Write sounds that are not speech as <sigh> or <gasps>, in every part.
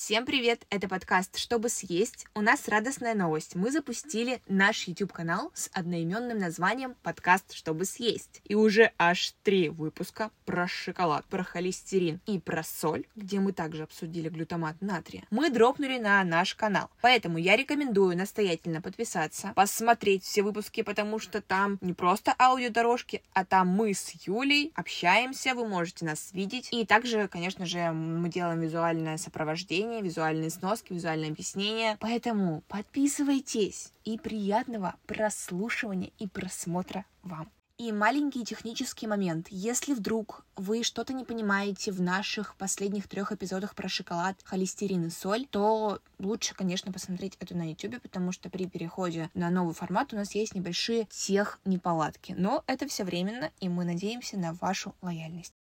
Всем привет! Это подкаст «Чтобы съесть». У нас радостная новость. Мы запустили наш YouTube-канал с одноименным названием «Подкаст «Чтобы съесть». И уже аж три выпуска про шоколад, про холестерин и про соль, где мы также обсудили глютамат натрия, мы дропнули на наш канал. Поэтому я рекомендую настоятельно подписаться, посмотреть все выпуски, потому что там не просто аудиодорожки, а там мы с Юлей общаемся, вы можете нас видеть. И также, конечно же, мы делаем визуальное сопровождение объяснения, визуальные сноски, визуальное объяснение. Поэтому подписывайтесь и приятного прослушивания и просмотра вам. И маленький технический момент. Если вдруг вы что-то не понимаете в наших последних трех эпизодах про шоколад, холестерин и соль, то лучше, конечно, посмотреть это на YouTube, потому что при переходе на новый формат у нас есть небольшие тех неполадки. Но это все временно, и мы надеемся на вашу лояльность.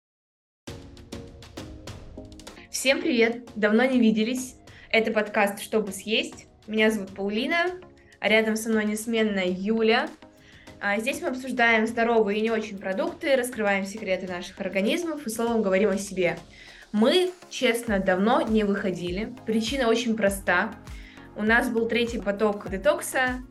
Всем привет! Давно не виделись. Это подкаст «Чтобы съесть». Меня зовут Паулина, а рядом со мной несменная Юля. А здесь мы обсуждаем здоровые и не очень продукты, раскрываем секреты наших организмов и словом говорим о себе. Мы, честно, давно не выходили. Причина очень проста. У нас был третий поток детокса,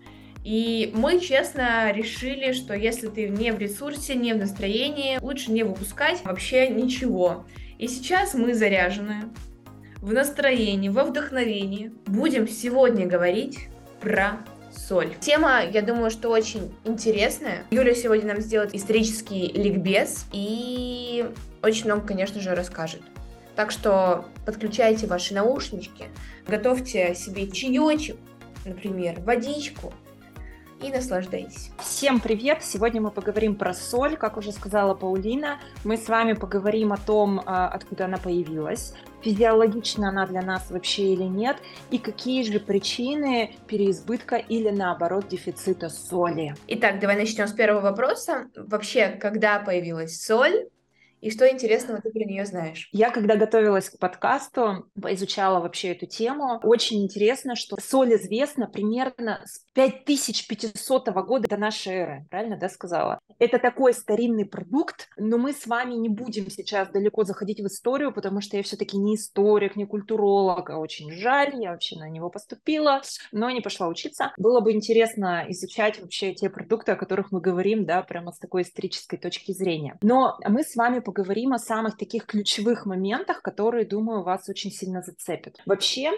и мы, честно, решили, что если ты не в ресурсе, не в настроении, лучше не выпускать вообще ничего. И сейчас мы заряжены в настроении, во вдохновении. Будем сегодня говорить про соль. Тема, я думаю, что очень интересная. Юля сегодня нам сделает исторический ликбез и очень много, конечно же, расскажет. Так что подключайте ваши наушнички, готовьте себе чаечек, например, водичку, и наслаждайтесь. Всем привет! Сегодня мы поговорим про соль, как уже сказала Паулина. Мы с вами поговорим о том, а, откуда она появилась, физиологична она для нас вообще или нет, и какие же причины переизбытка или наоборот дефицита соли. Итак, давай начнем с первого вопроса. Вообще, когда появилась соль? И что интересного ты про нее знаешь? Я, когда готовилась к подкасту, изучала вообще эту тему. Очень интересно, что соль известна примерно с 5500 года до нашей эры. Правильно, да, сказала? Это такой старинный продукт, но мы с вами не будем сейчас далеко заходить в историю, потому что я все-таки не историк, не культуролог, а очень жаль, я вообще на него поступила, но не пошла учиться. Было бы интересно изучать вообще те продукты, о которых мы говорим, да, прямо с такой исторической точки зрения. Но мы с вами поговорим о самых таких ключевых моментах, которые, думаю, вас очень сильно зацепят. Вообще,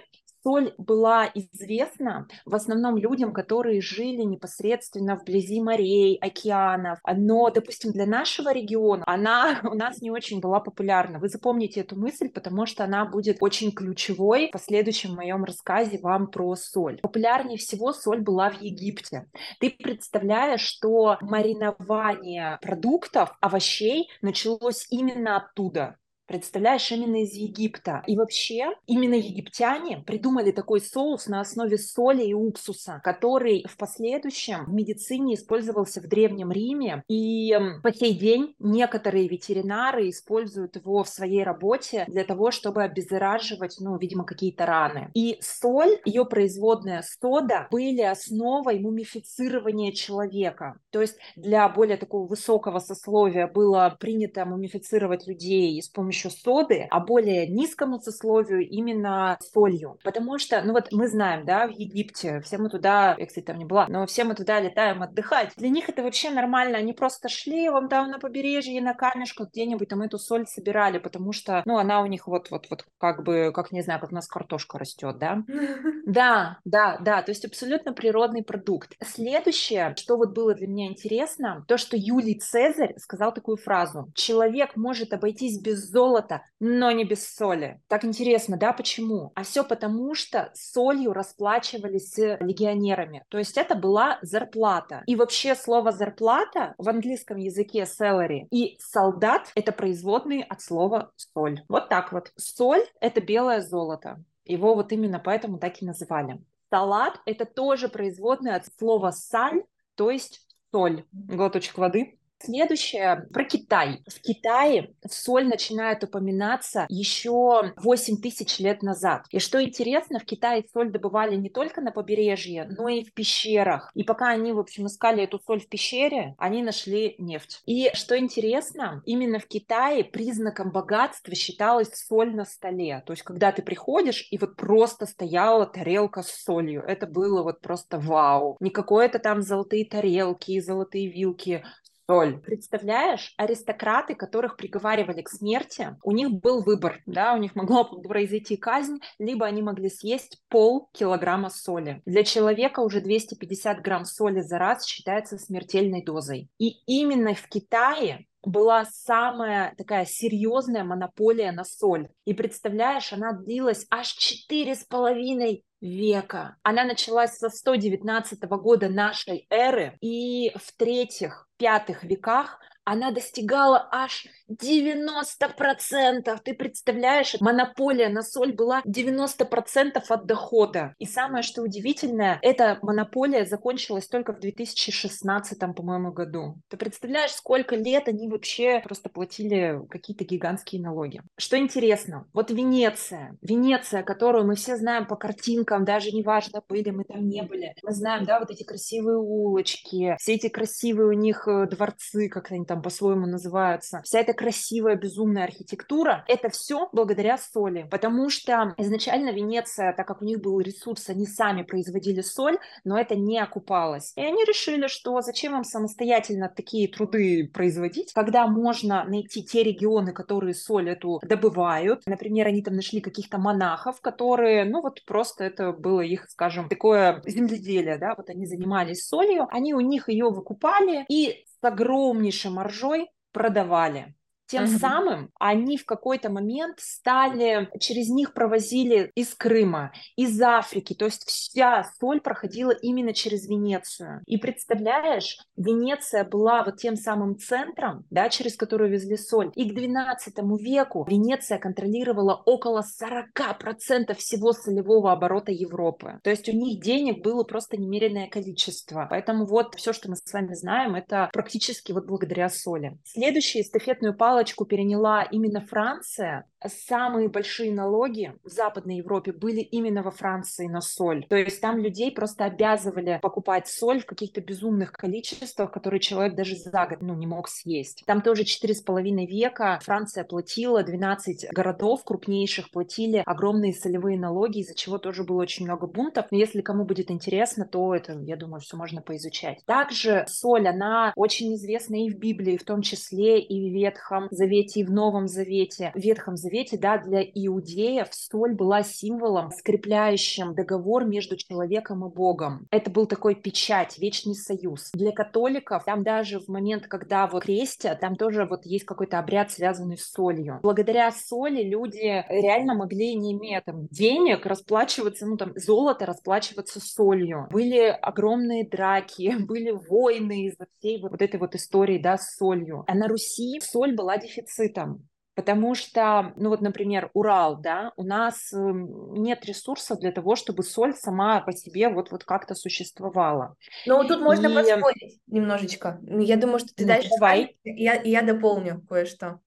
соль была известна в основном людям, которые жили непосредственно вблизи морей, океанов. Но, допустим, для нашего региона она <laughs> у нас не очень была популярна. Вы запомните эту мысль, потому что она будет очень ключевой в последующем моем рассказе вам про соль. Популярнее всего соль была в Египте. Ты представляешь, что маринование продуктов, овощей началось именно оттуда. Представляешь, именно из Египта. И вообще, именно египтяне придумали такой соус на основе соли и уксуса, который в последующем в медицине использовался в Древнем Риме. И по сей день некоторые ветеринары используют его в своей работе для того, чтобы обеззараживать, ну, видимо, какие-то раны. И соль, ее производная сода, были основой мумифицирования человека. То есть для более такого высокого сословия было принято мумифицировать людей с помощью соды, а более низкому сословию именно солью. Потому что, ну вот мы знаем, да, в Египте, все мы туда, я, кстати, там не была, но все мы туда летаем отдыхать. Для них это вообще нормально, они просто шли вон там на побережье, на камешках где-нибудь там эту соль собирали, потому что, ну, она у них вот-вот-вот как бы, как, не знаю, как у нас картошка растет, да? <laughs> Да, да, да, то есть абсолютно природный продукт. Следующее, что вот было для меня интересно, то, что Юлий Цезарь сказал такую фразу. Человек может обойтись без золота, но не без соли. Так интересно, да, почему? А все потому, что солью расплачивались с легионерами. То есть это была зарплата. И вообще слово зарплата в английском языке salary и солдат это производные от слова соль. Вот так вот. Соль это белое золото. Его вот именно поэтому так и называли. Салат – это тоже производное от слова саль, то есть соль. Глоточек воды. Следующее про Китай. В Китае соль начинает упоминаться еще 8 тысяч лет назад. И что интересно, в Китае соль добывали не только на побережье, но и в пещерах. И пока они, в общем, искали эту соль в пещере, они нашли нефть. И что интересно, именно в Китае признаком богатства считалась соль на столе. То есть, когда ты приходишь, и вот просто стояла тарелка с солью. Это было вот просто вау. Не какое-то там золотые тарелки, золотые вилки, соль. Представляешь, аристократы, которых приговаривали к смерти, у них был выбор, да, у них могла <laughs> произойти казнь, либо они могли съесть пол килограмма соли. Для человека уже 250 грамм соли за раз считается смертельной дозой. И именно в Китае была самая такая серьезная монополия на соль. И представляешь, она длилась аж четыре с половиной века. Она началась со 119 года нашей эры, и в третьих, пятых веках она достигала аж 90%. Ты представляешь, монополия на соль была 90% от дохода. И самое, что удивительное, эта монополия закончилась только в 2016, по-моему, году. Ты представляешь, сколько лет они вообще просто платили какие-то гигантские налоги. Что интересно, вот Венеция, Венеция, которую мы все знаем по картинкам, даже неважно, были мы там, не были. Мы знаем, да, вот эти красивые улочки, все эти красивые у них э, дворцы, как они там по-своему называются, вся эта красивая, безумная архитектура, это все благодаря соли, потому что изначально Венеция, так как у них был ресурс, они сами производили соль, но это не окупалось. И они решили, что зачем им самостоятельно такие труды производить, когда можно найти те регионы, которые соль эту добывают. Например, они там нашли каких-то монахов, которые, ну вот просто это было их, скажем, такое земледелие, да, вот они занимались солью, они у них ее выкупали и с огромнейшей маржой продавали. Тем uh-huh. самым они в какой-то момент стали, через них провозили из Крыма, из Африки, то есть вся соль проходила именно через Венецию. И представляешь, Венеция была вот тем самым центром, да, через который везли соль. И к 12 веку Венеция контролировала около 40% всего солевого оборота Европы. То есть у них денег было просто немеренное количество. Поэтому вот все, что мы с вами знаем, это практически вот благодаря соли. Следующий эстафетную палку палочку переняла именно Франция, самые большие налоги в Западной Европе были именно во Франции на соль. То есть там людей просто обязывали покупать соль в каких-то безумных количествах, которые человек даже за год ну, не мог съесть. Там тоже четыре с половиной века Франция платила, 12 городов крупнейших платили огромные солевые налоги, из-за чего тоже было очень много бунтов. Но если кому будет интересно, то это, я думаю, все можно поизучать. Также соль, она очень известна и в Библии, в том числе и в Ветхом Завете, и в Новом Завете. В Ветхом Завете Завете, да, для иудеев соль была символом, скрепляющим договор между человеком и Богом. Это был такой печать, вечный союз. Для католиков там даже в момент, когда вот крестят, там тоже вот есть какой-то обряд, связанный с солью. Благодаря соли люди реально могли, не имея там денег, расплачиваться, ну там золото расплачиваться солью. Были огромные драки, <laughs> были войны из-за всей вот этой вот истории, да, с солью. А на Руси соль была дефицитом. Потому что, ну вот, например, Урал, да, у нас эм, нет ресурсов для того, чтобы соль сама по себе вот, вот как-то существовала. Ну, тут можно и... поспорить немножечко. Я думаю, что ты ну, дальше давай. я, я дополню кое-что.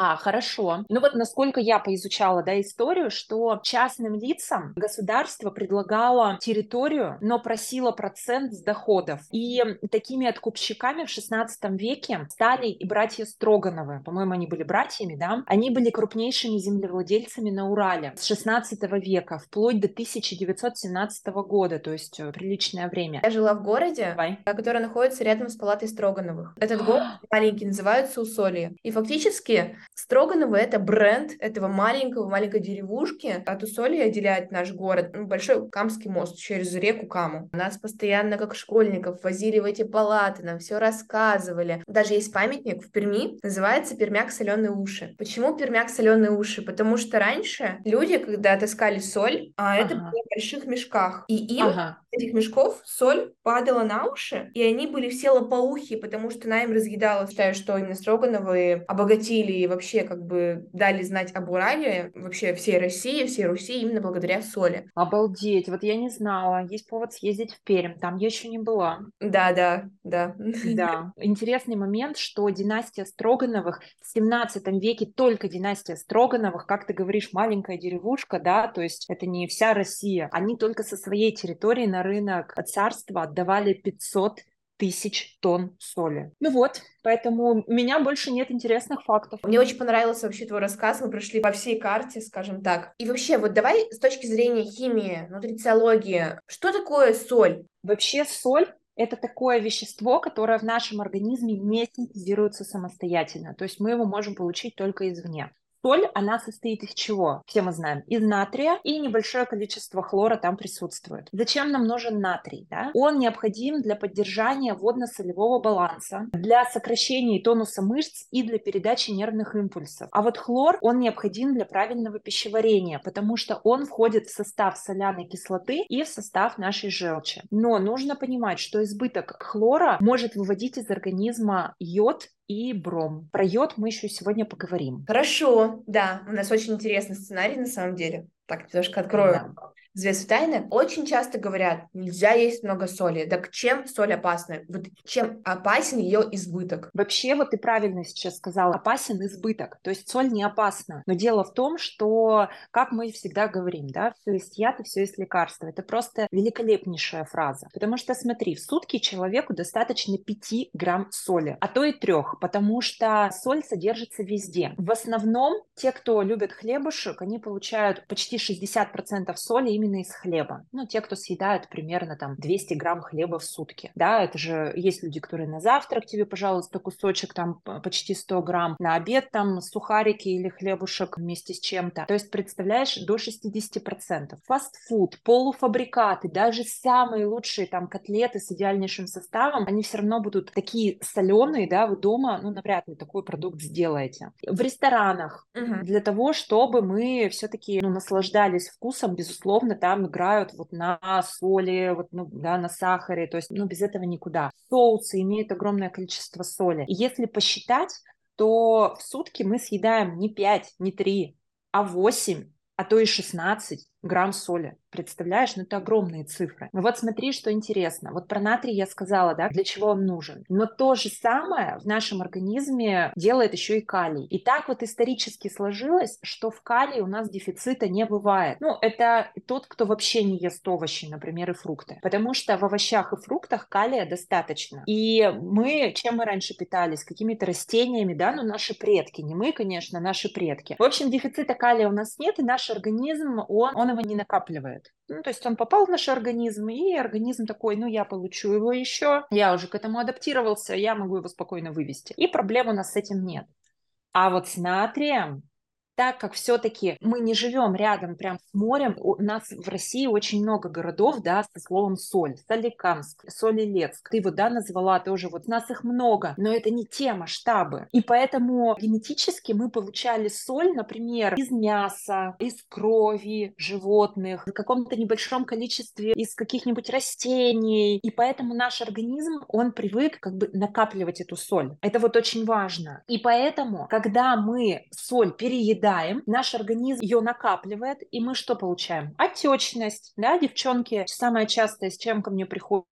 А, хорошо. Ну вот насколько я поизучала, да, историю, что частным лицам государство предлагало территорию, но просило процент с доходов. И такими откупщиками в 16 веке стали и братья Строгановы. По-моему, они были братьями, да? Они были крупнейшими землевладельцами на Урале с 16 века вплоть до 1917 года, то есть э, приличное время. Я жила в городе, Давай. который находится рядом с палатой Строгановых. Этот город <gasps> маленький, называется Усолье. И фактически Строганово — это бренд этого маленького, маленькой деревушки. От Усолья отделяет наш город ну, большой Камский мост через реку Каму. Нас постоянно, как школьников, возили в эти палаты, нам все рассказывали. Даже есть памятник в Перми, называется Пермяк соленые уши. Почему Пермяк соленые уши? Потому что раньше люди, когда таскали соль, а ага. это было в больших мешках, и им ага этих мешков соль падала на уши, и они были все лопоухие, потому что она им разъедала. Считаю, что именно Строгановы обогатили вообще как бы дали знать об Урале, вообще всей России, всей Руси именно благодаря соли. Обалдеть, вот я не знала, есть повод съездить в Пермь, там я еще не была. Да, да, да. Да, интересный момент, что династия Строгановых в 17 веке, только династия Строгановых, как ты говоришь, маленькая деревушка, да, то есть это не вся Россия, они только со своей территории на рынок царства отдавали 500 тысяч тонн соли. Ну вот, поэтому у меня больше нет интересных фактов. Мне очень понравился вообще твой рассказ, мы прошли по всей карте, скажем так. И вообще, вот давай с точки зрения химии, нутрициологии, что такое соль? Вообще соль это такое вещество, которое в нашем организме не синтезируется самостоятельно. То есть мы его можем получить только извне. Соль, она состоит из чего? Все мы знаем. Из натрия и небольшое количество хлора там присутствует. Зачем нам нужен натрий? Да? Он необходим для поддержания водно-солевого баланса, для сокращения тонуса мышц и для передачи нервных импульсов. А вот хлор, он необходим для правильного пищеварения, потому что он входит в состав соляной кислоты и в состав нашей желчи. Но нужно понимать, что избыток хлора может выводить из организма йод и бром. Про йод мы еще сегодня поговорим. Хорошо, да, у нас очень интересный сценарий на самом деле. Так, немножко открою. Да завесу тайны, очень часто говорят, нельзя есть много соли. Так чем соль опасна? Вот чем опасен ее избыток? Вообще, вот ты правильно сейчас сказала, опасен избыток. То есть соль не опасна. Но дело в том, что, как мы всегда говорим, да, все есть яд и все есть лекарство. Это просто великолепнейшая фраза. Потому что, смотри, в сутки человеку достаточно 5 грамм соли, а то и трех, потому что соль содержится везде. В основном те, кто любит хлебушек, они получают почти 60% соли именно именно из хлеба. Ну, те, кто съедают примерно там 200 грамм хлеба в сутки. Да, это же есть люди, которые на завтрак тебе, пожалуйста, кусочек там почти 100 грамм, на обед там сухарики или хлебушек вместе с чем-то. То есть, представляешь, до 60%. Фастфуд, полуфабрикаты, даже самые лучшие там котлеты с идеальнейшим составом, они все равно будут такие соленые, да, вы дома, ну, навряд ли такой продукт сделаете. В ресторанах угу. для того, чтобы мы все-таки ну, наслаждались вкусом, безусловно, там играют вот на соли, вот, ну, да, на сахаре, то есть, ну, без этого никуда. Соусы имеют огромное количество соли. И если посчитать, то в сутки мы съедаем не 5, не 3, а 8, а то и 16 грамм соли. Представляешь, ну это огромные цифры. Ну вот смотри, что интересно. Вот про натрий я сказала, да, для чего он нужен. Но то же самое в нашем организме делает еще и калий. И так вот исторически сложилось, что в калии у нас дефицита не бывает. Ну, это тот, кто вообще не ест овощи, например, и фрукты. Потому что в овощах и фруктах калия достаточно. И мы, чем мы раньше питались? Какими-то растениями, да, ну наши предки, не мы, конечно, наши предки. В общем, дефицита калия у нас нет, и наш организм, он, он его не накапливает. Ну, то есть он попал в наш организм, и организм такой, ну, я получу его еще, я уже к этому адаптировался, я могу его спокойно вывести. И проблем у нас с этим нет. А вот с натрием так как все-таки мы не живем рядом прям с морем, у нас в России очень много городов, да, со словом соль. Соликамск, Солилецк. Ты вот, да, назвала тоже, вот нас их много, но это не те масштабы. И поэтому генетически мы получали соль, например, из мяса, из крови животных, в каком-то небольшом количестве из каких-нибудь растений. И поэтому наш организм, он привык как бы накапливать эту соль. Это вот очень важно. И поэтому, когда мы соль переедаем, съедаем, наш организм ее накапливает, и мы что получаем? Отечность, да, девчонки, самое частое, с чем ко мне приходят,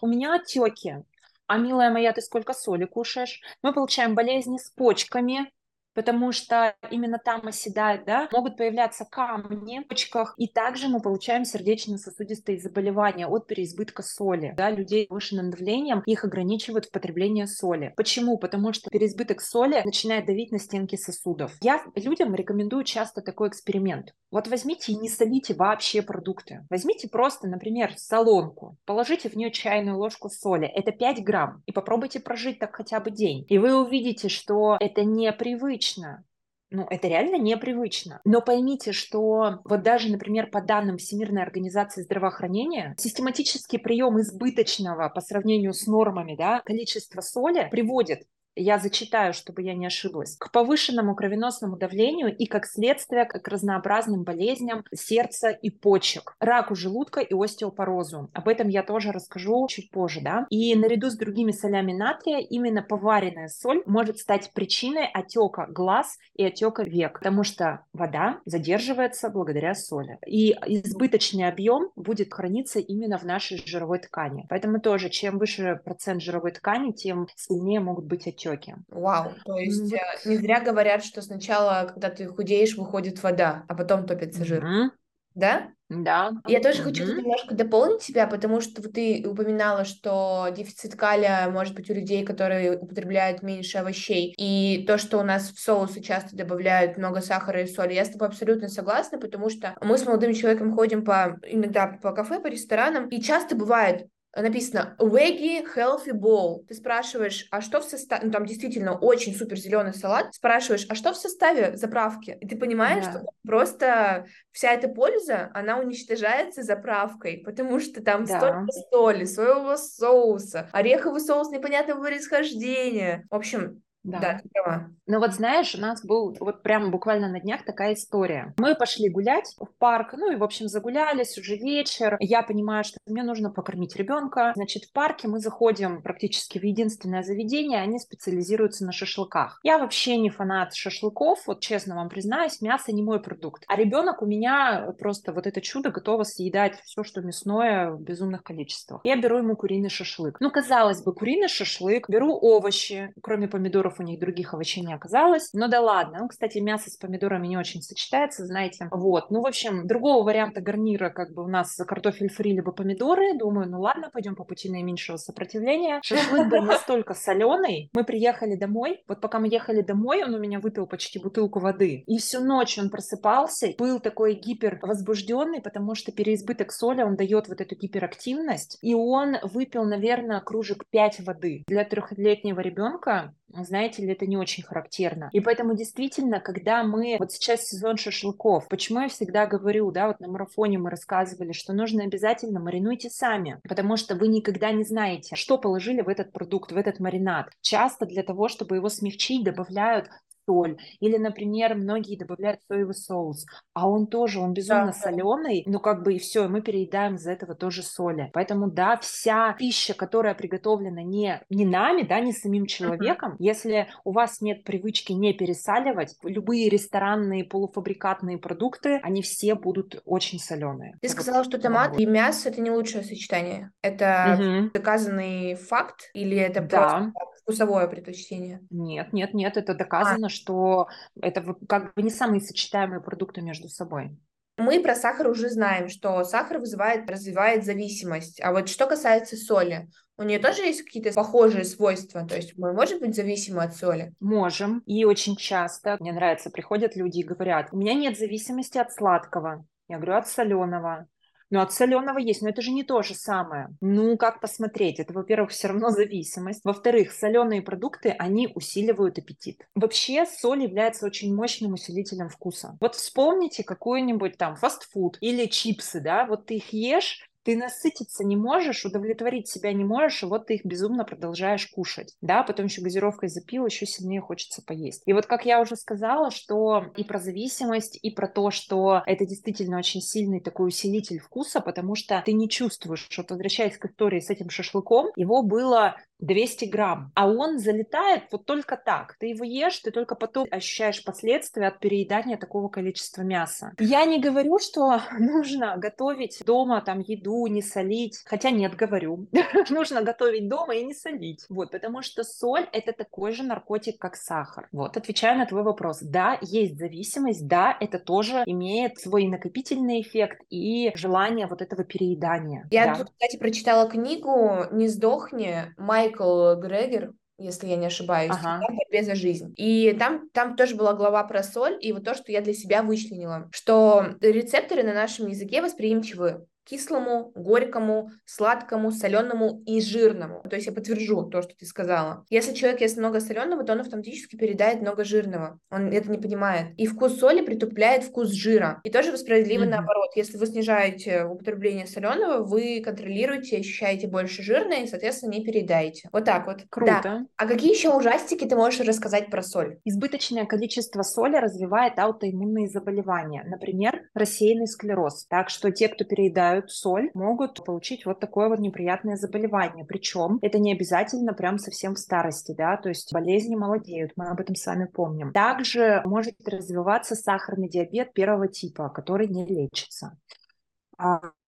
у меня отеки, а, милая моя, ты сколько соли кушаешь? Мы получаем болезни с почками, потому что именно там оседают, да, могут появляться камни в почках, и также мы получаем сердечно-сосудистые заболевания от переизбытка соли, да, людей с повышенным давлением, их ограничивают в потреблении соли. Почему? Потому что переизбыток соли начинает давить на стенки сосудов. Я людям рекомендую часто такой эксперимент. Вот возьмите и не солите вообще продукты. Возьмите просто, например, солонку, положите в нее чайную ложку соли, это 5 грамм, и попробуйте прожить так хотя бы день. И вы увидите, что это непривычно непривычно. Ну, это реально непривычно. Но поймите, что вот даже, например, по данным Всемирной организации здравоохранения, систематический прием избыточного по сравнению с нормами да, количества соли приводит я зачитаю, чтобы я не ошиблась, к повышенному кровеносному давлению и, как следствие, к разнообразным болезням сердца и почек, раку желудка и остеопорозу. Об этом я тоже расскажу чуть позже, да. И наряду с другими солями натрия именно поваренная соль может стать причиной отека глаз и отека век, потому что вода задерживается благодаря соли. И избыточный объем будет храниться именно в нашей жировой ткани. Поэтому тоже, чем выше процент жировой ткани, тем сильнее могут быть отеки. Вау, то есть вот. Э, не зря говорят, что сначала, когда ты худеешь, выходит вода, а потом топится жир. Mm-hmm. Да? Да. Я тоже mm-hmm. хочу тут немножко дополнить тебя, потому что ты упоминала, что дефицит калия может быть у людей, которые употребляют меньше овощей, и то, что у нас в соусы часто добавляют много сахара и соли. Я с тобой абсолютно согласна, потому что мы с молодым человеком ходим по иногда по кафе, по ресторанам, и часто бывает написано veggie healthy bowl. Ты спрашиваешь, а что в составе, ну, там действительно очень супер зеленый салат, спрашиваешь, а что в составе заправки? И ты понимаешь, да. что просто вся эта польза, она уничтожается заправкой, потому что там да. столько соли, соевого соуса, ореховый соус непонятного происхождения. В общем, да. да, ты права. Ну вот знаешь, у нас был вот прямо буквально на днях такая история. Мы пошли гулять в парк, ну и в общем загулялись, уже вечер. Я понимаю, что мне нужно покормить ребенка. Значит, в парке мы заходим практически в единственное заведение, они специализируются на шашлыках. Я вообще не фанат шашлыков, вот честно вам признаюсь, мясо не мой продукт. А ребенок у меня просто вот это чудо готово съедать все, что мясное в безумных количествах. Я беру ему куриный шашлык. Ну, казалось бы, куриный шашлык, беру овощи, кроме помидоров у них других овощей не оказалось. Но да ладно. Ну, кстати, мясо с помидорами не очень сочетается, знаете. Вот. Ну, в общем, другого варианта гарнира как бы у нас картофель фри либо помидоры. Думаю, ну ладно, пойдем по пути наименьшего сопротивления. Шашлык был <laughs> настолько соленый. Мы приехали домой. Вот пока мы ехали домой, он у меня выпил почти бутылку воды. И всю ночь он просыпался, был такой гипервозбужденный, потому что переизбыток соли, он дает вот эту гиперактивность. И он выпил, наверное, кружек 5 воды. Для трехлетнего ребенка знаете ли, это не очень характерно. И поэтому действительно, когда мы, вот сейчас сезон шашлыков, почему я всегда говорю, да, вот на марафоне мы рассказывали, что нужно обязательно маринуйте сами, потому что вы никогда не знаете, что положили в этот продукт, в этот маринад. Часто для того, чтобы его смягчить, добавляют соль. Или, например, многие добавляют соевый соус, а он тоже, он безумно да, соленый, ну как бы и все, мы переедаем из-за этого тоже соли. Поэтому, да, вся пища, которая приготовлена не, не нами, да, не самим человеком, uh-huh. если у вас нет привычки не пересаливать, любые ресторанные полуфабрикатные продукты, они все будут очень соленые. Ты сказала, что томат и мясо это не лучшее сочетание. Это uh-huh. доказанный факт или это да. просто вкусовое предпочтение? Нет, нет, нет, это доказано, а. что это как бы не самые сочетаемые продукты между собой. Мы про сахар уже знаем, что сахар вызывает, развивает зависимость. А вот что касается соли, у нее тоже есть какие-то похожие свойства? То есть мы можем быть зависимы от соли? Можем. И очень часто, мне нравится, приходят люди и говорят, у меня нет зависимости от сладкого. Я говорю, от соленого. Ну, от соленого есть, но это же не то же самое. Ну, как посмотреть? Это, во-первых, все равно <laughs> зависимость. Во-вторых, соленые продукты, они усиливают аппетит. Вообще, соль является очень мощным усилителем вкуса. Вот вспомните какой-нибудь там фастфуд или чипсы, да, вот ты их ешь, ты насытиться не можешь, удовлетворить себя не можешь, и вот ты их безумно продолжаешь кушать, да, потом еще газировкой запил, еще сильнее хочется поесть. И вот как я уже сказала, что и про зависимость, и про то, что это действительно очень сильный такой усилитель вкуса, потому что ты не чувствуешь, вот возвращаясь к истории с этим шашлыком, его было 200 грамм, а он залетает вот только так. Ты его ешь, ты только потом ощущаешь последствия от переедания такого количества мяса. Я не говорю, что <laughs> нужно готовить дома там еду, не солить, хотя нет, говорю. <laughs> нужно готовить дома и не солить. Вот, потому что соль это такой же наркотик, как сахар. Вот, отвечаю на твой вопрос. Да, есть зависимость, да, это тоже имеет свой накопительный эффект и желание вот этого переедания. Я да. тут, кстати, прочитала книгу «Не сдохни», Май Майкл Грегер, если я не ошибаюсь, ага. борьбе за жизнь. И там, там тоже была глава про соль, и вот то, что я для себя вычленила, что рецепторы на нашем языке восприимчивы кислому, горькому, сладкому, соленому и жирному. То есть я подтвержу то, что ты сказала. Если человек ест много соленого, то он автоматически передает много жирного. Он это не понимает. И вкус соли притупляет вкус жира. И тоже справедливо mm-hmm. наоборот. Если вы снижаете употребление соленого, вы контролируете, ощущаете больше жирное и, соответственно, не переедаете. Вот так вот. Круто. Да. А какие еще ужастики ты можешь рассказать про соль? Избыточное количество соли развивает аутоиммунные заболевания. Например, рассеянный склероз. Так что те, кто переедают соль, могут получить вот такое вот неприятное заболевание. Причем это не обязательно прям совсем в старости, да, то есть болезни молодеют, мы об этом с вами помним. Также может развиваться сахарный диабет первого типа, который не лечится.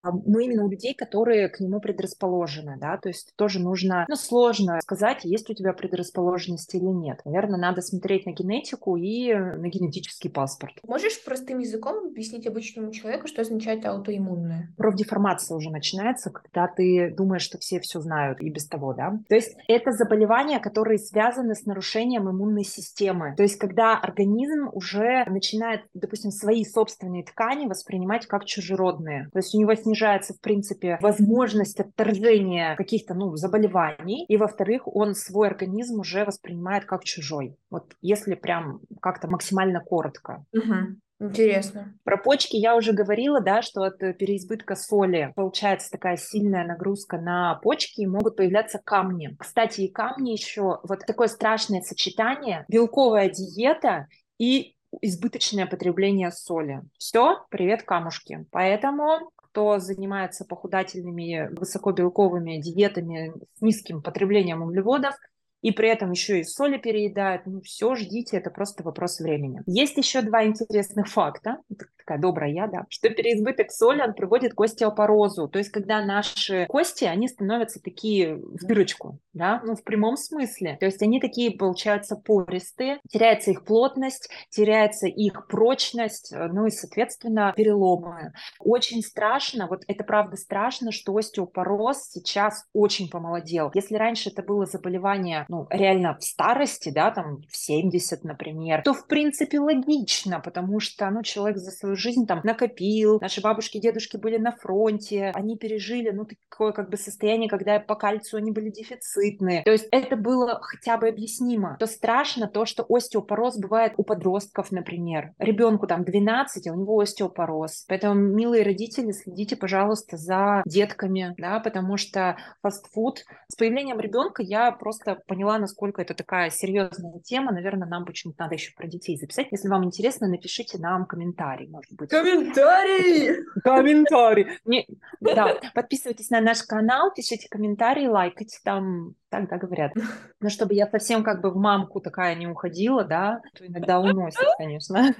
А, ну, именно у людей, которые к нему предрасположены, да, то есть тоже нужно, ну, сложно сказать, есть у тебя предрасположенность или нет. Наверное, надо смотреть на генетику и на генетический паспорт. Можешь простым языком объяснить обычному человеку, что означает аутоиммунное? Профдеформация уже начинается, когда ты думаешь, что все все знают и без того, да. То есть это заболевания, которые связаны с нарушением иммунной системы. То есть когда организм уже начинает, допустим, свои собственные ткани воспринимать как чужеродные. То есть у него снижается, в принципе, возможность отторжения каких-то, ну, заболеваний, и, во-вторых, он свой организм уже воспринимает как чужой. Вот если прям как-то максимально коротко. Угу. Интересно. Про почки я уже говорила, да, что от переизбытка соли получается такая сильная нагрузка на почки и могут появляться камни. Кстати, и камни еще, вот такое страшное сочетание, белковая диета и избыточное потребление соли. Все, привет, камушки. Поэтому кто занимается похудательными высокобелковыми диетами с низким потреблением углеводов, и при этом еще и соли переедают, ну все, ждите, это просто вопрос времени. Есть еще два интересных факта, такая добрая я, да, что переизбыток соли, он приводит к остеопорозу, то есть когда наши кости, они становятся такие в дырочку, да, ну в прямом смысле, то есть они такие, получаются, пористые, теряется их плотность, теряется их прочность, ну и, соответственно, переломы. Очень страшно, вот это правда страшно, что остеопороз сейчас очень помолодел. Если раньше это было заболевание ну, реально в старости, да, там в 70, например, то, в принципе, логично, потому что, ну, человек за свою жизнь там накопил, наши бабушки, дедушки были на фронте, они пережили, ну, такое как бы состояние, когда по кальцию они были дефицитные. То есть это было хотя бы объяснимо. То страшно то, что остеопороз бывает у подростков, например. Ребенку там 12, а у него остеопороз. Поэтому, милые родители, следите, пожалуйста, за детками, да, потому что фастфуд с появлением ребенка я просто поняла, насколько это такая серьезная тема. Наверное, нам почему-то надо еще про детей записать. Если вам интересно, напишите нам комментарий, может быть. Комментарий! Комментарий! Не, да, подписывайтесь на наш канал, пишите комментарии, лайкайте там так, да, говорят. Но чтобы я совсем как бы в мамку такая не уходила, да, то иногда уносит, конечно.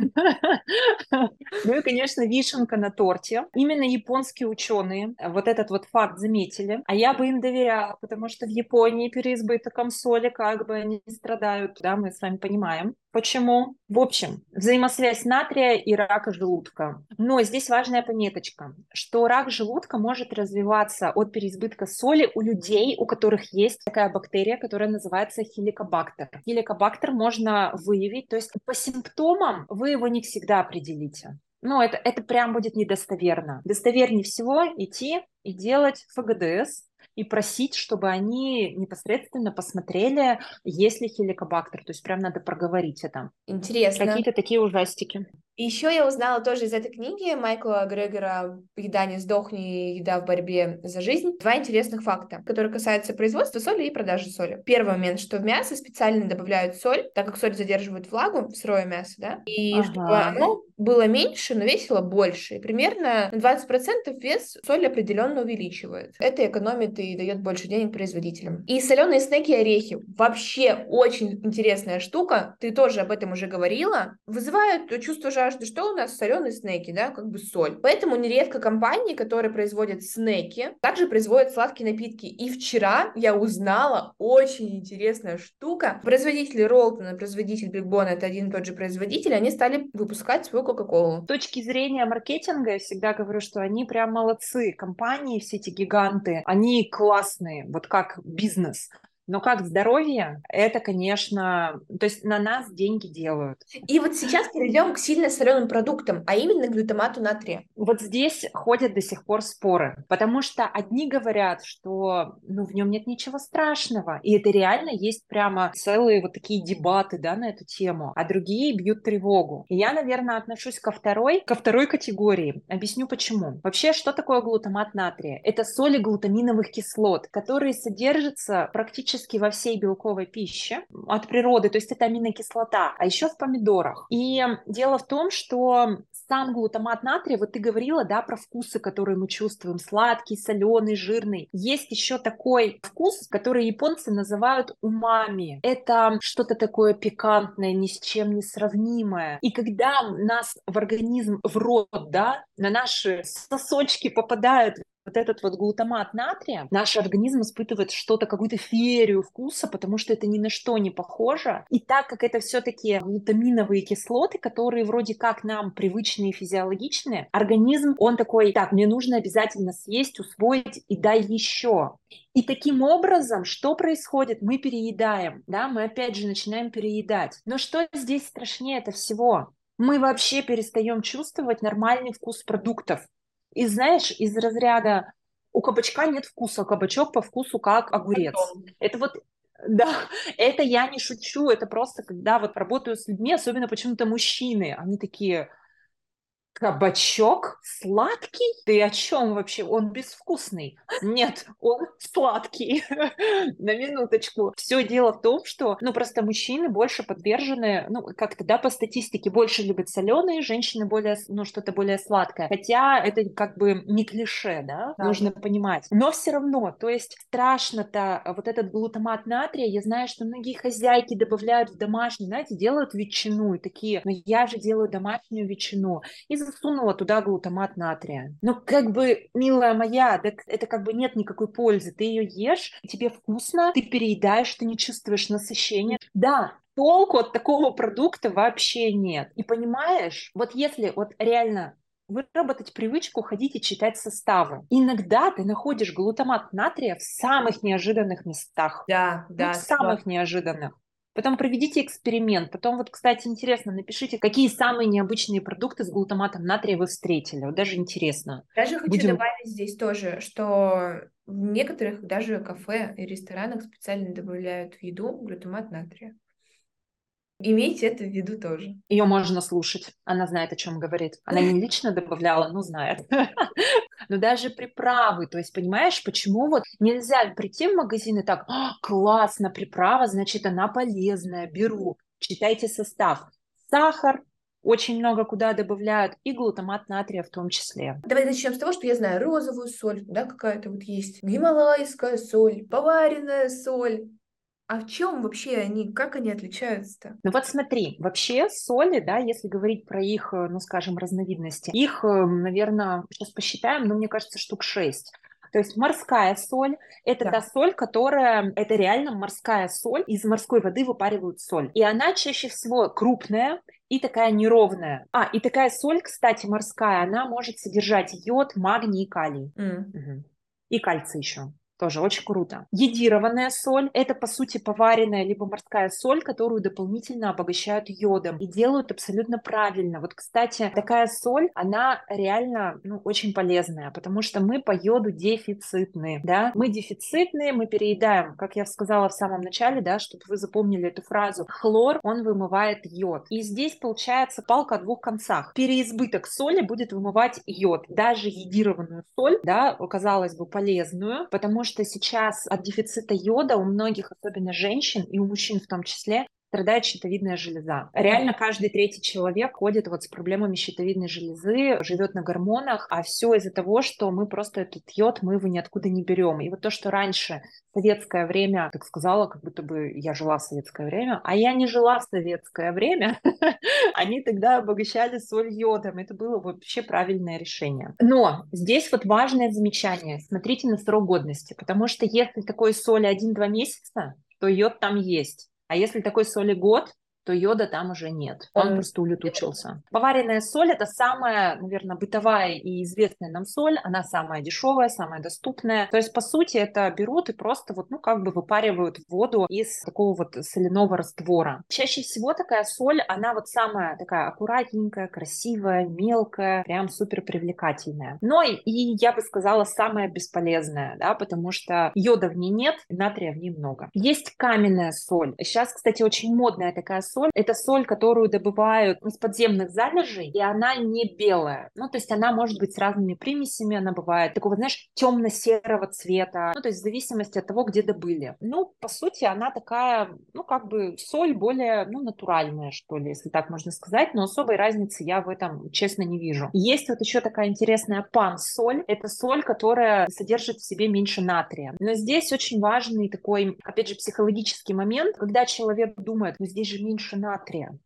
Ну и, конечно, вишенка на торте. Именно японские ученые вот этот вот факт заметили, а я бы им доверяла, потому что в Японии переизбытоком соли как бы они страдают, да, мы с вами понимаем. Почему? В общем, взаимосвязь натрия и рака желудка. Но здесь важная пометочка, что рак желудка может развиваться от переизбытка соли у людей, у которых есть такая бактерия, которая называется хеликобактер. Хеликобактер можно выявить, то есть по симптомам вы его не всегда определите. Ну, это, это прям будет недостоверно. Достовернее всего идти и делать ФГДС, и просить, чтобы они непосредственно посмотрели, есть ли хеликобактер. То есть прям надо проговорить это. Интересно. Какие-то такие ужастики. Еще я узнала тоже из этой книги Майкла Грегора «Еда не сдохни, еда в борьбе за жизнь» два интересных факта, которые касаются производства соли и продажи соли. Первый момент, что в мясо специально добавляют соль, так как соль задерживает влагу в сырое мясо, да, и ага. чтобы оно было меньше, но весило больше. И примерно на 20% вес соль определенно увеличивает. Это экономит и дает больше денег производителям. И соленые снеки и орехи. Вообще очень интересная штука. Ты тоже об этом уже говорила. Вызывают чувство жажды что у нас соленые снеки, да, как бы соль. Поэтому нередко компании, которые производят снеки, также производят сладкие напитки. И вчера я узнала очень интересная штука. Производитель Ролтона, производитель Бигбона, это один и тот же производитель, они стали выпускать свою Кока-Колу. С точки зрения маркетинга, я всегда говорю, что они прям молодцы. Компании, все эти гиганты, они классные, вот как бизнес. Но как здоровье, это, конечно, то есть на нас деньги делают. И вот сейчас перейдем к сильно соленым продуктам, а именно глютамату натрия. Вот здесь ходят до сих пор споры, потому что одни говорят, что ну, в нем нет ничего страшного, и это реально есть прямо целые вот такие дебаты да, на эту тему, а другие бьют тревогу. И я, наверное, отношусь ко второй, ко второй категории. Объясню почему. Вообще, что такое глутамат натрия? Это соли глутаминовых кислот, которые содержатся практически во всей белковой пище от природы, то есть это аминокислота, а еще в помидорах. И дело в том, что сам глутамат натрия, вот ты говорила, да, про вкусы, которые мы чувствуем, сладкий, соленый, жирный. Есть еще такой вкус, который японцы называют умами. Это что-то такое пикантное, ни с чем не сравнимое. И когда нас в организм, в рот, да, на наши сосочки попадают вот этот вот глутамат натрия, наш организм испытывает что-то, какую-то феерию вкуса, потому что это ни на что не похоже. И так как это все-таки глутаминовые кислоты, которые вроде как нам привычные физиологичные, организм, он такой, так, мне нужно обязательно съесть, усвоить и дай еще. И таким образом, что происходит? Мы переедаем, да, мы опять же начинаем переедать. Но что здесь страшнее это всего? Мы вообще перестаем чувствовать нормальный вкус продуктов. И знаешь, из разряда у кабачка нет вкуса, кабачок по вкусу как огурец. Это вот да, это я не шучу, это просто когда вот работаю с людьми, особенно почему-то мужчины, они такие, Кабачок сладкий? Ты о чем вообще? Он безвкусный. Нет, он сладкий. <laughs> На минуточку. Все дело в том, что, ну, просто мужчины больше подвержены, ну, как-то, да, по статистике больше любят соленые, женщины более, ну, что-то более сладкое. Хотя это как бы не клише, да, да. нужно понимать. Но все равно, то есть страшно-то вот этот глутамат натрия, я знаю, что многие хозяйки добавляют в домашний, знаете, делают ветчину и такие, но я же делаю домашнюю ветчину. И засунула туда глутамат натрия. Ну, как бы, милая моя, так это как бы нет никакой пользы. Ты ее ешь, тебе вкусно, ты переедаешь, ты не чувствуешь насыщения. Да, толку от такого продукта вообще нет. И понимаешь, вот если вот реально выработать привычку ходить и читать составы. Иногда ты находишь глутамат натрия в самых неожиданных местах. Да, ну, да. В самых да. неожиданных. Потом проведите эксперимент. Потом вот, кстати, интересно, напишите, какие самые необычные продукты с глутаматом натрия вы встретили. Вот даже интересно. Даже хочу Будем... добавить здесь тоже, что в некоторых даже кафе и ресторанах специально добавляют в еду глутамат натрия. Имейте это в виду тоже. Ее можно слушать. Она знает, о чем говорит. Она не лично добавляла, но знает. <laughs> Но даже приправы, то есть понимаешь, почему вот нельзя прийти в магазин и так, «А, классно, приправа, значит, она полезная, беру. Читайте состав. Сахар, очень много куда добавляют, и глутамат натрия в том числе. Давай начнем с того, что я знаю розовую соль, да, какая-то вот есть, гималайская соль, поваренная соль, а в чем вообще они, как они отличаются-то? Ну вот смотри, вообще соли, да, если говорить про их, э, ну скажем, разновидности, их, э, наверное, сейчас посчитаем, но мне кажется, штук шесть. То есть морская соль – это да. та соль, которая, это реально морская соль, из морской воды выпаривают соль. И она чаще всего крупная и такая неровная. А, и такая соль, кстати, морская, она может содержать йод, магний и калий. Mm. Угу. И кальций еще. Тоже очень круто. Едированная соль – это, по сути, поваренная либо морская соль, которую дополнительно обогащают йодом. И делают абсолютно правильно. Вот, кстати, такая соль, она реально ну, очень полезная, потому что мы по йоду дефицитные. Да? Мы дефицитные, мы переедаем, как я сказала в самом начале, да, чтобы вы запомнили эту фразу. Хлор, он вымывает йод. И здесь получается палка о двух концах. Переизбыток соли будет вымывать йод. Даже едированную соль, да, казалось бы, полезную, потому что сейчас от дефицита йода у многих, особенно женщин и у мужчин в том числе, страдает щитовидная железа. Реально каждый третий человек ходит вот с проблемами щитовидной железы, живет на гормонах, а все из-за того, что мы просто этот йод, мы его ниоткуда не берем. И вот то, что раньше в советское время, так сказала, как будто бы я жила в советское время, а я не жила в советское время, <laughs> они тогда обогащали соль йодом. Это было вообще правильное решение. Но здесь вот важное замечание. Смотрите на срок годности, потому что если такой соли 1-2 месяца, то йод там есть. А если такой соли год, то йода там уже нет. Он, он просто улетучился. Поваренная соль – это самая, наверное, бытовая и известная нам соль. Она самая дешевая, самая доступная. То есть, по сути, это берут и просто вот, ну, как бы выпаривают воду из такого вот соляного раствора. Чаще всего такая соль, она вот самая такая аккуратненькая, красивая, мелкая, прям супер привлекательная. Но и, и я бы сказала, самая бесполезная, да, потому что йода в ней нет, натрия в ней много. Есть каменная соль. Сейчас, кстати, очень модная такая соль. Это соль, которую добывают из подземных залежей, и она не белая. Ну, то есть она может быть с разными примесями, она бывает такого, знаешь, темно-серого цвета, ну, то есть в зависимости от того, где добыли. Ну, по сути, она такая, ну, как бы соль более, ну, натуральная, что ли, если так можно сказать, но особой разницы я в этом, честно, не вижу. Есть вот еще такая интересная пан-соль. Это соль, которая содержит в себе меньше натрия. Но здесь очень важный такой, опять же, психологический момент, когда человек думает, ну, здесь же меньше натрия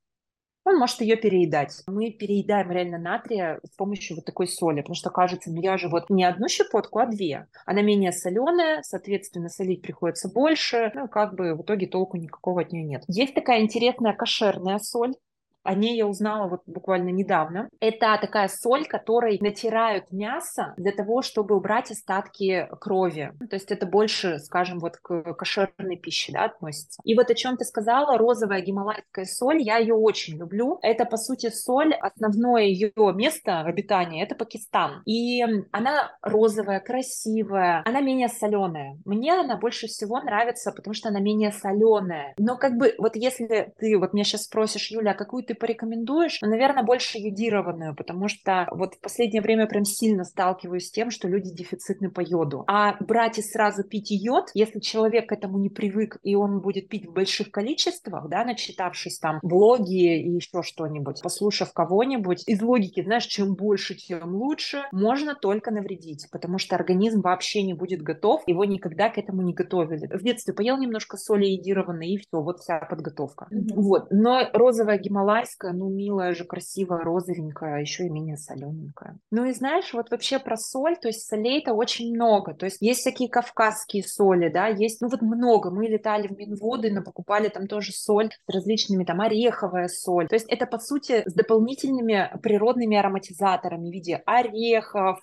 он может ее переедать. Мы переедаем реально натрия с помощью вот такой соли, потому что кажется, ну я же вот не одну щепотку, а две. Она менее соленая, соответственно, солить приходится больше, ну как бы в итоге толку никакого от нее нет. Есть такая интересная кошерная соль, о ней я узнала вот буквально недавно. Это такая соль, которой натирают мясо для того, чтобы убрать остатки крови. То есть это больше, скажем, вот к кошерной пище да, относится. И вот о чем ты сказала, розовая гималайская соль, я ее очень люблю. Это, по сути, соль, основное ее место обитания, это Пакистан. И она розовая, красивая, она менее соленая. Мне она больше всего нравится, потому что она менее соленая. Но как бы вот если ты вот меня сейчас спросишь, Юля, а какую ты ты порекомендуешь? Ну, наверное, больше йодированную, потому что вот в последнее время прям сильно сталкиваюсь с тем, что люди дефицитны по йоду. А брать и сразу пить йод, если человек к этому не привык, и он будет пить в больших количествах, да, начитавшись там блоги и еще что-нибудь, послушав кого-нибудь, из логики, знаешь, чем больше, тем лучше, можно только навредить, потому что организм вообще не будет готов, его никогда к этому не готовили. В детстве поел немножко соли йодированной, и все, вот вся подготовка. Mm-hmm. Вот. Но розовая Гималай китайская, ну, милая же, красивая, розовенькая, а еще и менее солененькая. Ну и знаешь, вот вообще про соль, то есть солей-то очень много. То есть есть всякие кавказские соли, да, есть, ну вот много. Мы летали в Минводы, но покупали там тоже соль с различными, там, ореховая соль. То есть это, по сути, с дополнительными природными ароматизаторами в виде орехов,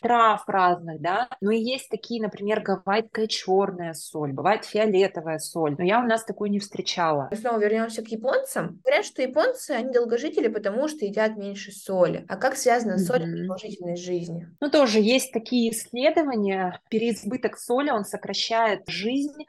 трав разных, да. Но и есть такие, например, гавайская черная соль, бывает фиолетовая соль. Но я у нас такую не встречала. Снова вернемся к японцам. Говорят, что японцы японцы, они долгожители, потому что едят меньше соли. А как связана соль mm-hmm. с продолжительность жизни? Ну, тоже есть такие исследования. Переизбыток соли, он сокращает жизнь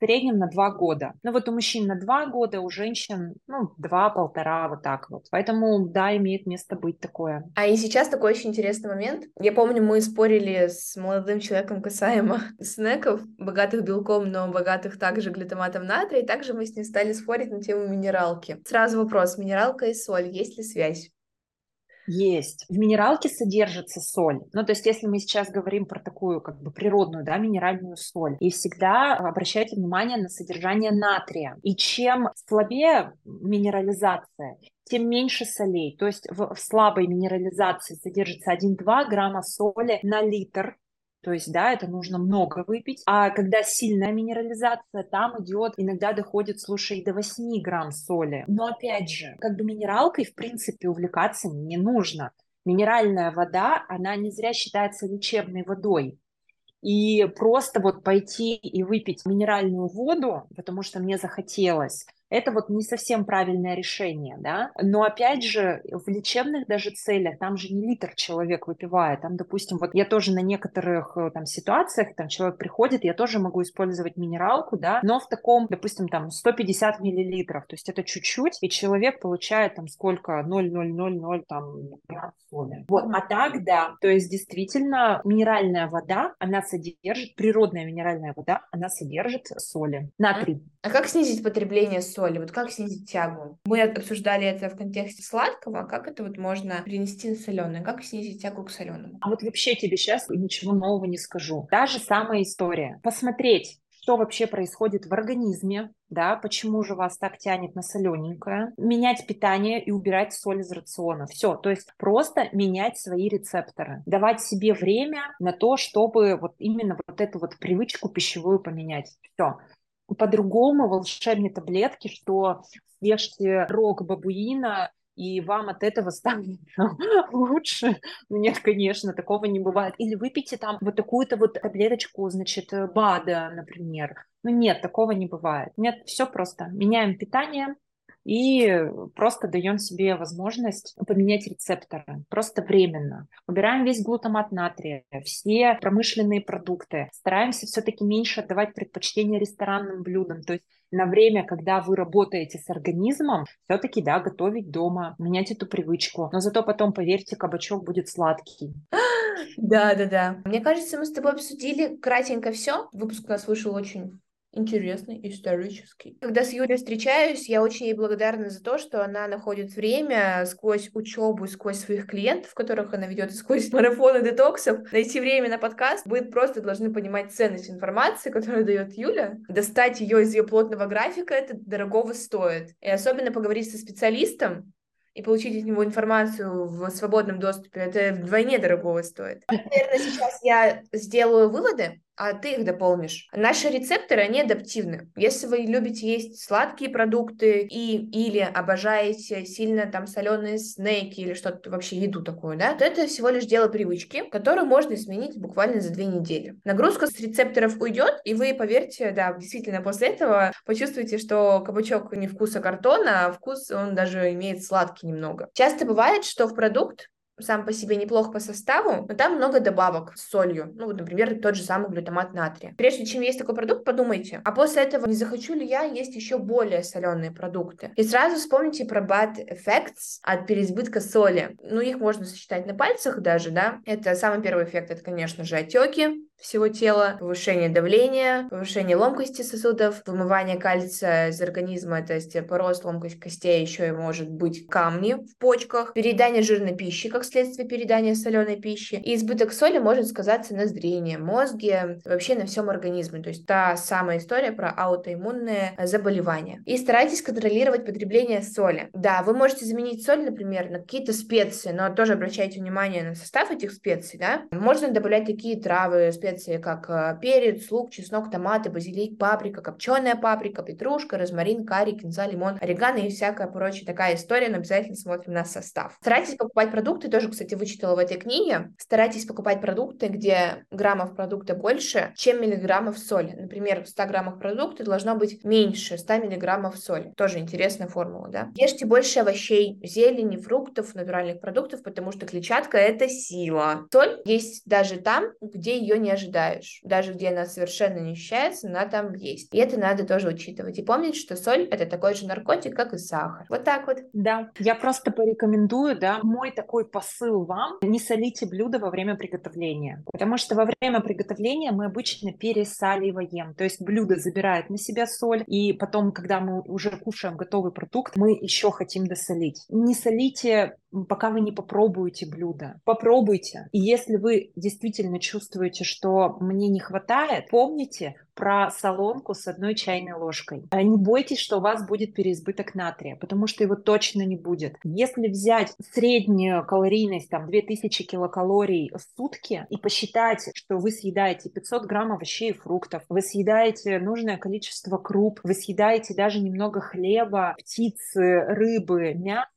среднем на два года. Ну вот у мужчин на два года, у женщин, ну, два-полтора, вот так вот. Поэтому, да, имеет место быть такое. А и сейчас такой очень интересный момент. Я помню, мы спорили с молодым человеком касаемо <laughs> снеков, богатых белком, но богатых также глютаматом натрия, и также мы с ним стали спорить на тему минералки. Сразу вопрос, минералка и соль, есть ли связь? Есть. В минералке содержится соль. Ну, то есть, если мы сейчас говорим про такую, как бы, природную, да, минеральную соль, и всегда обращайте внимание на содержание натрия. И чем слабее минерализация, тем меньше солей. То есть в, в слабой минерализации содержится 1-2 грамма соли на литр то есть, да, это нужно много выпить. А когда сильная минерализация, там идет, иногда доходит, слушай, до 8 грамм соли. Но опять же, как бы минералкой, в принципе, увлекаться не нужно. Минеральная вода, она не зря считается лечебной водой. И просто вот пойти и выпить минеральную воду, потому что мне захотелось, это вот не совсем правильное решение, да. Но опять же, в лечебных даже целях, там же не литр человек выпивает, там, допустим, вот я тоже на некоторых э, там ситуациях, там человек приходит, я тоже могу использовать минералку, да, но в таком, допустим, там 150 миллилитров, то есть это чуть-чуть, и человек получает там сколько, 0,000 там. Вот, а так, да, то есть действительно минеральная вода, она содержит, природная минеральная вода, она содержит соли, натрий. А как снизить потребление соли? Соли? Вот как снизить тягу? Мы обсуждали это в контексте сладкого, а как это вот можно перенести на соленое? Как снизить тягу к соленому? А вот вообще тебе сейчас ничего нового не скажу. Та же самая история. Посмотреть, что вообще происходит в организме, да, почему же вас так тянет на солененькое, менять питание и убирать соль из рациона. Все, то есть просто менять свои рецепторы, давать себе время на то, чтобы вот именно вот эту вот привычку пищевую поменять. Все. По-другому волшебные таблетки, что съешьте рог бабуина, и вам от этого <laughs> станет лучше. Ну, нет, конечно, такого не бывает. Или выпейте там вот такую-то вот таблеточку, значит, БАДа, например. Ну, нет, такого не бывает. Нет, все просто. Меняем питание, и просто даем себе возможность поменять рецепторы, просто временно. Убираем весь глутамат натрия, все промышленные продукты, стараемся все-таки меньше отдавать предпочтение ресторанным блюдам, то есть на время, когда вы работаете с организмом, все-таки, да, готовить дома, менять эту привычку. Но зато потом, поверьте, кабачок будет сладкий. Да, да, да. Мне кажется, мы с тобой обсудили кратенько все. Выпуск у нас вышел очень интересный, исторический. Когда с Юлей встречаюсь, я очень ей благодарна за то, что она находит время сквозь учебу, сквозь своих клиентов, которых она ведет, сквозь <laughs> марафоны детоксов, найти время на подкаст. Вы просто должны понимать ценность информации, которую дает Юля. Достать ее из ее плотного графика, это дорогого стоит. И особенно поговорить со специалистом, и получить от него информацию в свободном доступе, это вдвойне дорогого стоит. <laughs> Наверное, сейчас я сделаю выводы, а ты их дополнишь. Наши рецепторы, они адаптивны. Если вы любите есть сладкие продукты и или обожаете сильно там соленые снеки или что-то вообще еду такую, да, то это всего лишь дело привычки, которую можно изменить буквально за две недели. Нагрузка с рецепторов уйдет, и вы, поверьте, да, действительно после этого почувствуете, что кабачок не вкуса картона, а вкус он даже имеет сладкий немного. Часто бывает, что в продукт сам по себе неплох по составу, но там много добавок с солью. Ну, вот, например, тот же самый глютамат натрия. Прежде чем есть такой продукт, подумайте, а после этого не захочу ли я есть еще более соленые продукты? И сразу вспомните про bad effects от переизбытка соли. Ну, их можно сочетать на пальцах даже, да. Это самый первый эффект, это, конечно же, отеки, всего тела, повышение давления, повышение ломкости сосудов, вымывание кальция из организма, то есть порост, ломкость костей, еще и может быть камни в почках, переедание жирной пищи, как следствие переедания соленой пищи, и избыток соли может сказаться на зрении, мозге, вообще на всем организме, то есть та самая история про аутоиммунные заболевания. И старайтесь контролировать потребление соли. Да, вы можете заменить соль, например, на какие-то специи, но тоже обращайте внимание на состав этих специй, да. Можно добавлять такие травы, специи, специи, как э, перец, лук, чеснок, томаты, базилик, паприка, копченая паприка, петрушка, розмарин, карри, кинза, лимон, орегано и всякая прочая такая история, но обязательно смотрим на состав. Старайтесь покупать продукты, тоже, кстати, вычитала в этой книге, старайтесь покупать продукты, где граммов продукта больше, чем миллиграммов соли. Например, в 100 граммах продукта должно быть меньше 100 миллиграммов соли. Тоже интересная формула, да? Ешьте больше овощей, зелени, фруктов, натуральных продуктов, потому что клетчатка – это сила. Соль есть даже там, где ее не ожидаешь. Даже где она совершенно не ощущается, она там есть. И это надо тоже учитывать. И помнить, что соль — это такой же наркотик, как и сахар. Вот так вот. Да, я просто порекомендую, да, мой такой посыл вам, не солите блюдо во время приготовления. Потому что во время приготовления мы обычно пересаливаем. То есть блюдо забирает на себя соль, и потом, когда мы уже кушаем готовый продукт, мы еще хотим досолить. Не солите пока вы не попробуете блюдо. Попробуйте. И если вы действительно чувствуете, что мне не хватает, помните про солонку с одной чайной ложкой. А не бойтесь, что у вас будет переизбыток натрия, потому что его точно не будет. Если взять среднюю калорийность, там, 2000 килокалорий в сутки и посчитать, что вы съедаете 500 грамм овощей и фруктов, вы съедаете нужное количество круп, вы съедаете даже немного хлеба, птицы, рыбы, мяса,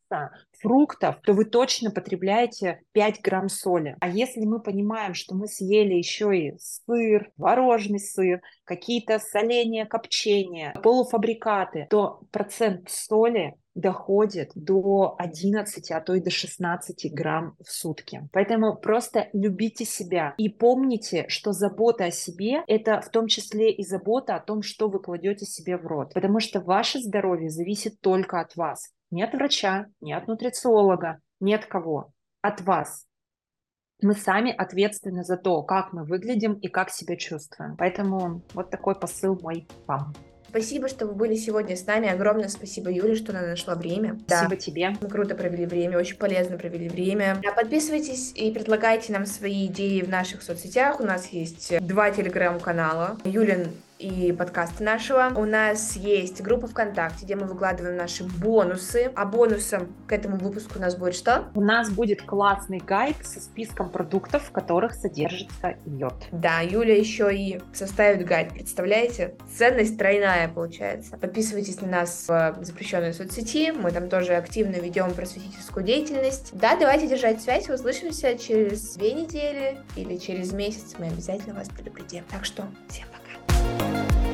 фруктов, то вы точно потребляете 5 грамм соли. А если мы понимаем, что мы съели еще и сыр, творожный сыр, какие-то соления, копчения, полуфабрикаты, то процент соли доходит до 11, а то и до 16 грамм в сутки. Поэтому просто любите себя и помните, что забота о себе – это в том числе и забота о том, что вы кладете себе в рот. Потому что ваше здоровье зависит только от вас. Не от врача, не от нутрициолога, не от кого. От вас. Мы сами ответственны за то, как мы выглядим и как себя чувствуем. Поэтому вот такой посыл мой вам. Спасибо, что вы были сегодня с нами. Огромное спасибо Юле, что она нашла время. Спасибо да. тебе. Мы круто провели время, очень полезно провели время. Подписывайтесь и предлагайте нам свои идеи в наших соцсетях. У нас есть два телеграм-канала. Юлин и подкаста нашего. У нас есть группа ВКонтакте, где мы выкладываем наши бонусы. А бонусом к этому выпуску у нас будет что? У нас будет классный гайд со списком продуктов, в которых содержится йод. Да, Юля еще и составит гайд, представляете? Ценность тройная получается. Подписывайтесь на нас в запрещенной соцсети, мы там тоже активно ведем просветительскую деятельность. Да, давайте держать связь, услышимся через две недели или через месяц, мы обязательно вас предупредим. Так что всем うん。